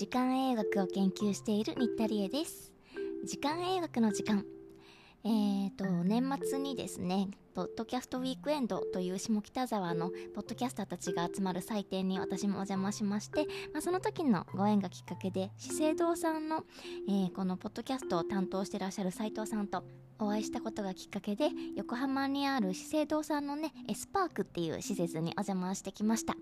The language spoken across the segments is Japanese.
時間栄学を研究している新田理恵です。時間栄学の時間。えーと年末にですねポッドキャストウィークエンドという下北沢のポッドキャスターたちが集まる祭典に私もお邪魔しまして、まあ、その時のご縁がきっかけで資生堂さんの、えー、このポッドキャストを担当してらっしゃる斉藤さんとお会いしたことがきっかけで横浜にある資生堂さんのねエスパークっていう施設にお邪魔してきました。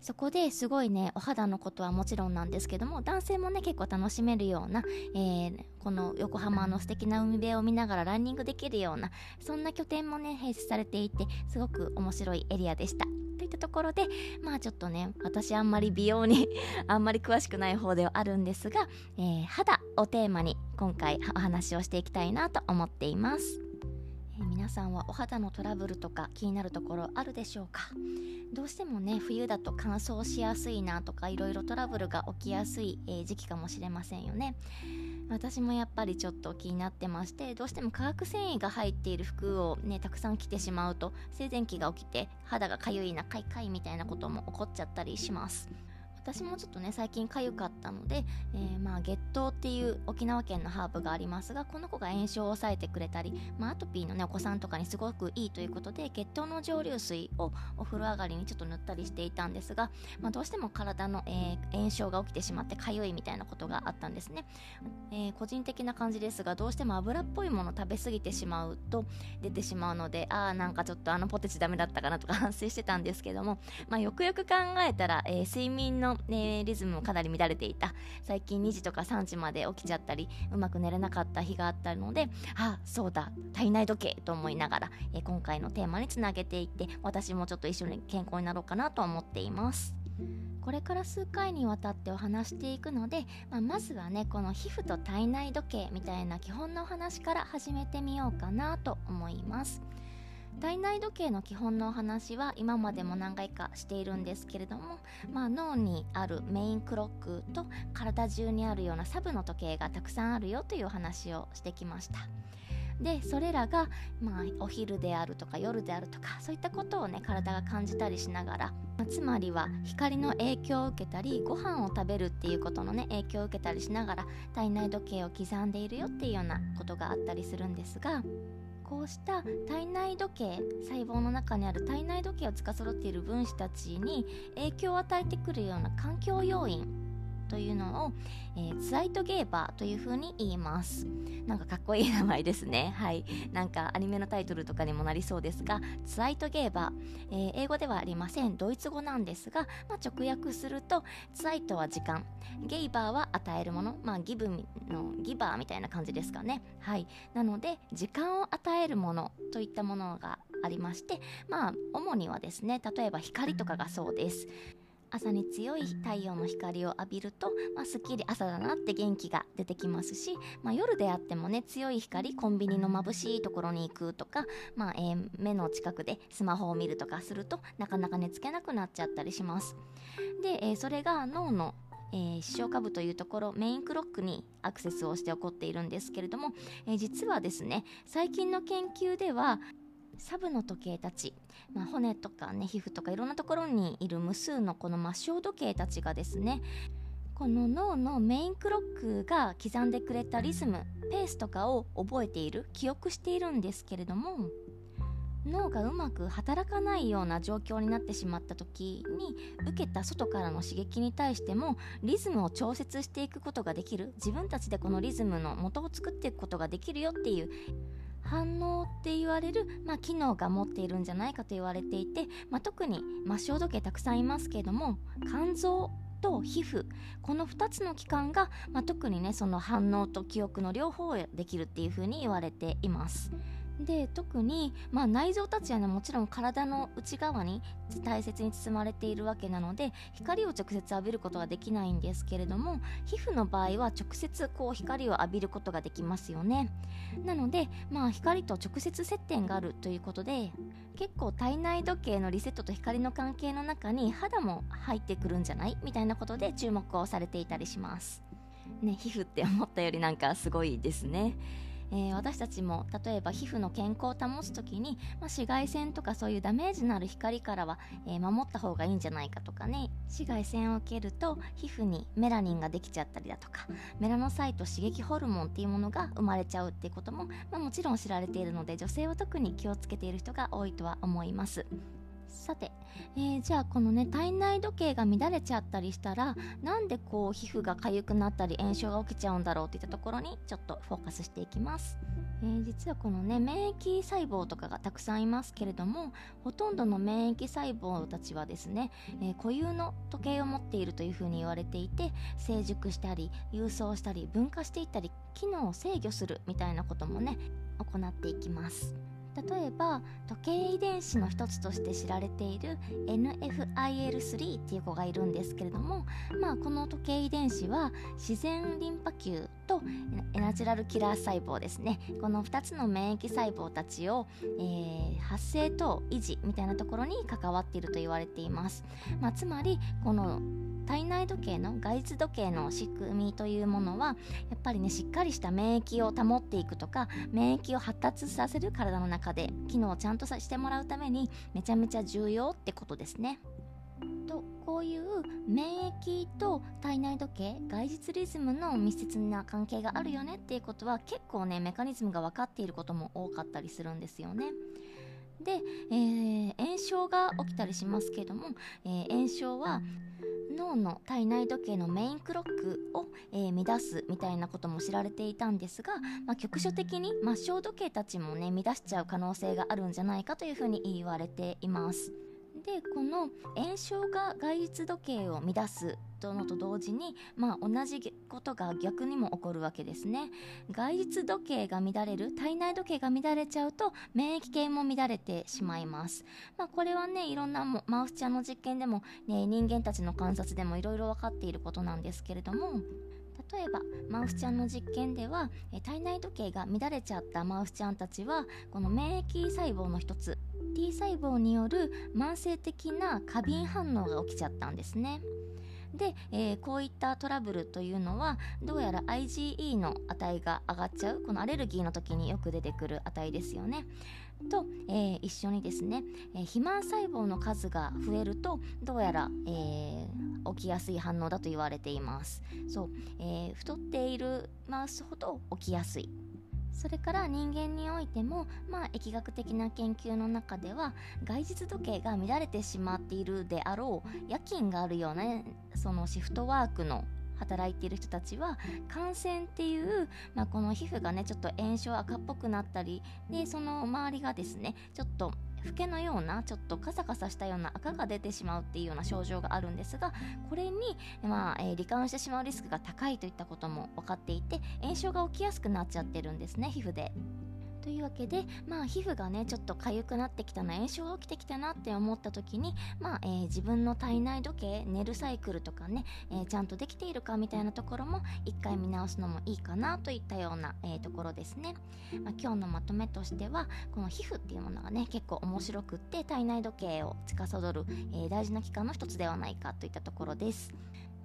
そこですごいねお肌のことはもちろんなんですけども男性もね結構楽しめるような、えー、この横浜の素敵な海辺を見ながらランニングできるようなそんな拠点もね併設されていてすごく面白いエリアでした。といったところでまあちょっとね私あんまり美容に あんまり詳しくない方ではあるんですが、えー、肌をテーマに今回お話をしていきたいなと思っています、え、皆さんはお肌のトラブルとか気になるところあるでしょうか？どうしてもね冬だと乾燥しやすいなとかいろいろトラブルが起きやすい、えー、時期かもしれませんよね。私もやっぱりちょっと気になってましてどうしても化学繊維が入っている服をねたくさん着てしまうと静電気が起きて肌がかゆいなかいかいみたいなことも起こっちゃったりします。私もちょっとね最近かゆかったので、えー、まあ月桃っていう沖縄県のハーブがありますがこの子が炎症を抑えてくれたり、まあ、アトピーのねお子さんとかにすごくいいということで月桃の蒸留水をお風呂上がりにちょっと塗ったりしていたんですが、まあ、どうしても体の、えー、炎症が起きてしまってかゆいみたいなことがあったんですね、えー、個人的な感じですがどうしても油っぽいもの食べ過ぎてしまうと出てしまうのでああなんかちょっとあのポテチダメだったかなとか反省してたんですけども、まあ、よくよく考えたら、え睡眠のね、リズムもかなり乱れていた最近2時とか3時まで起きちゃったりうまく寝れなかった日があったのであそうだ体内時計と思いながら、え今回のテーマにつなげていって私もちょっと一緒に健康になろうかなと思っていますこれから数回にわたってお話していくので、まあ、まずはねこの皮膚と体内時計みたいな基本のお話から始めてみようかなと思います。体内時計の基本のお話は今までも何回かしているんですけれども、まあ、脳にあるメインクロックと体中にあるようなサブの時計がたくさんあるよというお話をしてきました。でそれらが、まあ、お昼であるとか夜であるとかそういったことをね体が感じたりしながら、まあ、つまりは光の影響を受けたりご飯を食べるっていうことのね影響を受けたりしながら体内時計を刻んでいるよっていうようなことがあったりするんですがこうした体内時計細胞の中にある体内時計を司っている分子たちに影響を与えてくるような環境要因というのを、えー、ツアイトゲーバーというふうに言います。なんかかっこいい名前ですね。はい。なんかアニメのタイトルとかにもなりそうですがツアイトゲーバー、えー、英語ではありません。ドイツ語なんですが、まあ、直訳するとツアイトは時間。ゲイバーは与えるもの。まあギブのギバーみたいな感じですかね。はい。なので時間を与えるものといったものがありましてまあ主にはですね例えば光とかがそうです。朝に強い太陽の光を浴びると、まあ、すっきり朝だなって元気が出てきますし、まあ、夜であってもね強い光コンビニの眩しいところに行くとか、まあえー、目の近くでスマホを見るとかするとなかなか寝つけなくなっちゃったりします。で、えー、それが脳のえー、視床下部というところメインクロックにアクセスをして起こっているんですけれども、えー、実はですね最近の研究ではサブの時計たち、まあ、骨とかね皮膚とかいろんなところにいる無数のこの末梢時計たちがですねこの脳のメインクロックが刻んでくれたリズムペースとかを覚えている記憶しているんですけれども脳がうまく働かないような状況になってしまった時に受けた外からの刺激に対してもリズムを調節していくことができる自分たちでこのリズムの元を作っていくことができるよっていう反応って言われる、まあ、機能が持っているんじゃないかと言われていて、まあ、特に末梢時計たくさんいますけれども肝臓と皮膚この2つの器官が、まあ、特にねその反応と記憶の両方をできるっていうふうに言われています。で特に、まあ、内臓たちはねもちろん体の内側に大切に包まれているわけなので光を直接浴びることはできないんですけれども皮膚の場合は直接こう光を浴びることができますよね。なので、まあ、光と直接接点があるということで結構体内時計のリセットと光の関係の中に肌も入ってくるんじゃない？みたいなことで注目をされていたりします。ね皮膚って思ったよりなんかすごいですね。えー、私たちも例えば皮膚の健康を保つ時に、まあ、紫外線とかそういうダメージのある光からは、えー、守った方がいいんじゃないかとかね紫外線を受けると皮膚にメラニンができちゃったりだとかメラノサイト刺激ホルモンっていうものが生まれちゃうっていうことも、まあ、もちろん知られているので女性は特に気をつけている人が多いとは思います。さて、えー、じゃあこのね体内時計が乱れちゃったりしたらなんでこう皮膚が痒くなったり炎症が起きちゃうんだろうっていったところにちょっとフォーカスしていきます、えー、実はこのね免疫細胞とかがたくさんいますけれどもほとんどの免疫細胞たちはですね、えー、固有の時計を持っているというふうに言われていて成熟したり郵送したり分化していったり機能を制御するみたいなこともね行っていきます。例えば時計遺伝子の一つとして知られている NFIL3 っていう子がいるんですけれども、まあ、この時計遺伝子は自然リンパ球とナチュラルキラー細胞ですね。この2つの免疫細胞たちを、えー、発生と維持みたいなところに関わっていると言われています、まあ、つまりこの体内時計の外実時計の仕組みというものはやっぱりねしっかりした免疫を保っていくとか免疫を発達させる体の中で機能をちゃんとしてもらうためにめちゃめちゃ重要ってことですね。とこういう免疫と体内時計外実リズムの密接な関係があるよねっていうことは結構ねメカニズムが分かっていることも多かったりするんですよね。で、えー、炎症が起きたりしますけども、えー、炎症は脳の体内時計のメインクロックを、えー、乱すみたいなことも知られていたんですが、まあ、局所的に末梢時計たちもね乱しちゃう可能性があるんじゃないかというふうに言われています。でこの炎症が外実時計を乱すとのと同時に、まあ、同じことが逆にも起こるわけですね。外実時計が乱れる体内時計が乱れちゃうと免疫系も乱れてしまいます、まあ、これはねいろんなマウスちゃんの実験でも、ね、人間たちの観察でもいろいろ分かっていることなんですけれども例えばマウスちゃんの実験では体内時計が乱れちゃったマウスちゃんたちはこの免疫細胞の一つ T 細胞による慢性的な過敏反応が起きちゃったんですね。で、えー、こういったトラブルというのはどうやら IgE の値が上がっちゃうこのアレルギーの時によく出てくる値ですよね。と、えー、一緒にですね、えー、肥満細胞の数が増えるとどうやら、えー、起きやすい反応だと言われていますそう、え太っているマウスほど起きやすいそれから人間においても、まあ、疫学的な研究の中では外実時計が乱れてしまっているであろう夜勤があるような、ね、そのシフトワークの働いている人たちは感染っていう、まあ、この皮膚がねちょっと炎症赤っぽくなったりでその周りがですねちょっと老けのようなちょっとカサカサしたような赤が出てしまうっていうような症状があるんですがこれに、まあえー、罹患してしまうリスクが高いといったことも分かっていて炎症が起きやすくなっちゃってるんですね皮膚で。というわけで、まあ、皮膚がねちょっと痒くなってきたな炎症が起きてきたなって思った時に、まあえー、自分の体内時計寝るサイクルとかね、えー、ちゃんとできているかみたいなところも一回見直すのもいいかなといったような、えー、ところですね、まあ、今日のまとめとしてはこの皮膚っていうものがね結構面白くって体内時計を司る、え大事な器官の一つではないかといったところです。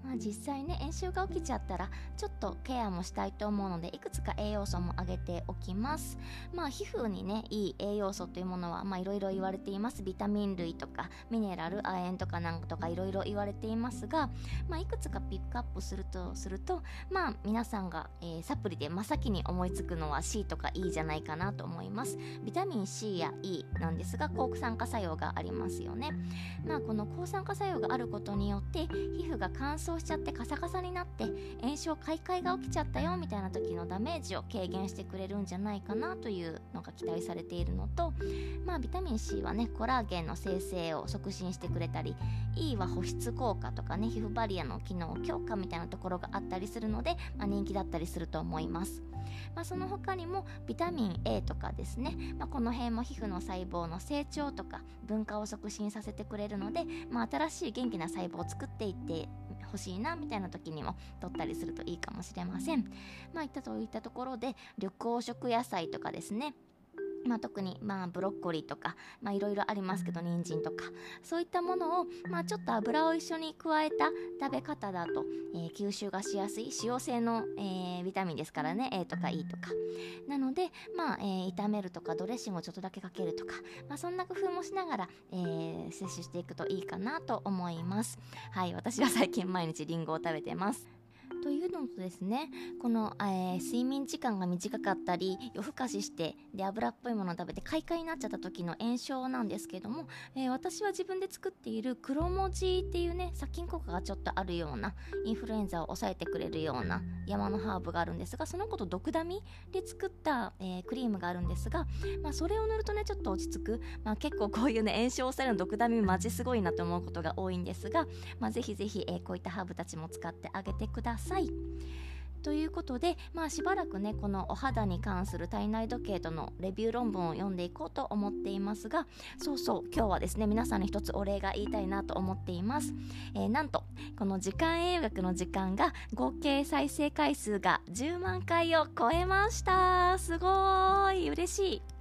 まあ、実際ね炎症が起きちゃったらちょっとケアもしたいと思うのでいくつか栄養素も挙げておきます。まあ皮膚にねいい栄養素というものはいろいろ言われています。ビタミン類とかミネラル亜鉛とかなんとかいろいろ言われていますが、まあ、いくつかピックアップするとするとまあ皆さんが、えー、サプリで真っ先に思いつくのは C とか E じゃないかなと思います。ビタミン C や E なんですが抗酸化作用がありますよね。まあこの抗酸化作用があることによって皮膚が乾燥しちゃってカサカサになって炎症開会が起きちゃったよみたいな時のダメージを軽減してくれるんじゃないかなというのが期待されているのとまあビタミン C はねコラーゲンの生成を促進してくれたり E は保湿効果とかね皮膚バリアの機能強化みたいなところがあったりするので、まあ、人気だったりすると思います。まあ、その他にもビタミン A とかですね、まあ、この辺も皮膚の細胞の成長とか分化を促進させてくれるので、まあ、新しい元気な細胞を作っていって欲しいなみたいな時にも取ったりするといいかもしれません。まあいったといったところで緑黄色野菜とかですねまあ、特に、まあ、ブロッコリーとか、まあ、いろいろありますけど人参とか。そういったものを、まあ、ちょっと油を一緒に加えた食べ方だと、えー、吸収がしやすい塩性の、えー、ビタミンですからね。A とか E とか。なので、まあえー、炒めるとかドレッシングをちょっとだけかけるとか、まあ、そんな工夫もしながら、えー、摂取していくといいかなと思います。はい私は最近毎日りんごを食べてますというのとですねこの、えー、睡眠時間が短かったり夜更かししてで油っぽいものを食べて快快になっちゃった時の炎症なんですけども、えー、私は自分で作っている黒文字っていうね殺菌効果がちょっとあるようなインフルエンザを抑えてくれるような山のハーブがあるんですがその子と毒ダミで作った、えー、クリームがあるんですが、まあ、それを塗るとねちょっと落ち着く、まあ、結構こういうね炎症を抑えるの毒ダミマジすごいなと思うことが多いんですが、まあ、ぜひぜひ、えこういったハーブたちも使ってあげてください。ということで、まあ、しばらくねこのお肌に関する体内時計とのレビュー論文を読んでいこうと思っていますがそうそう今日はですね皆さんに一つお礼が言いたいなと思っています、えー、なんとこの時間英学の時間が合計再生回数が10万回を超えました。すごい嬉しい。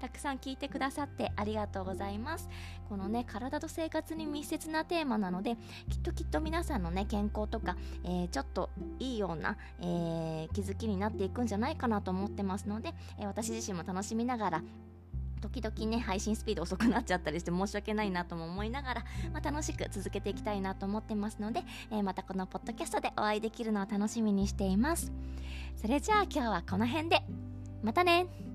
たくさん聞いてくださってありがとうございます。このね体と生活に密接なテーマなのできっときっと皆さんのね健康とか、えー、ちょっといいような、えー、気づきになっていくんじゃないかなと思ってますので、えー、私自身も楽しみながら時々ね配信スピード遅くなっちゃったりして申し訳ないなとも思いながら、まあ、楽しく続けていきたいなと思ってますので、えー、またこのポッドキャストでお会いできるのを楽しみにしています。それじゃあ今日はこの辺で。またね。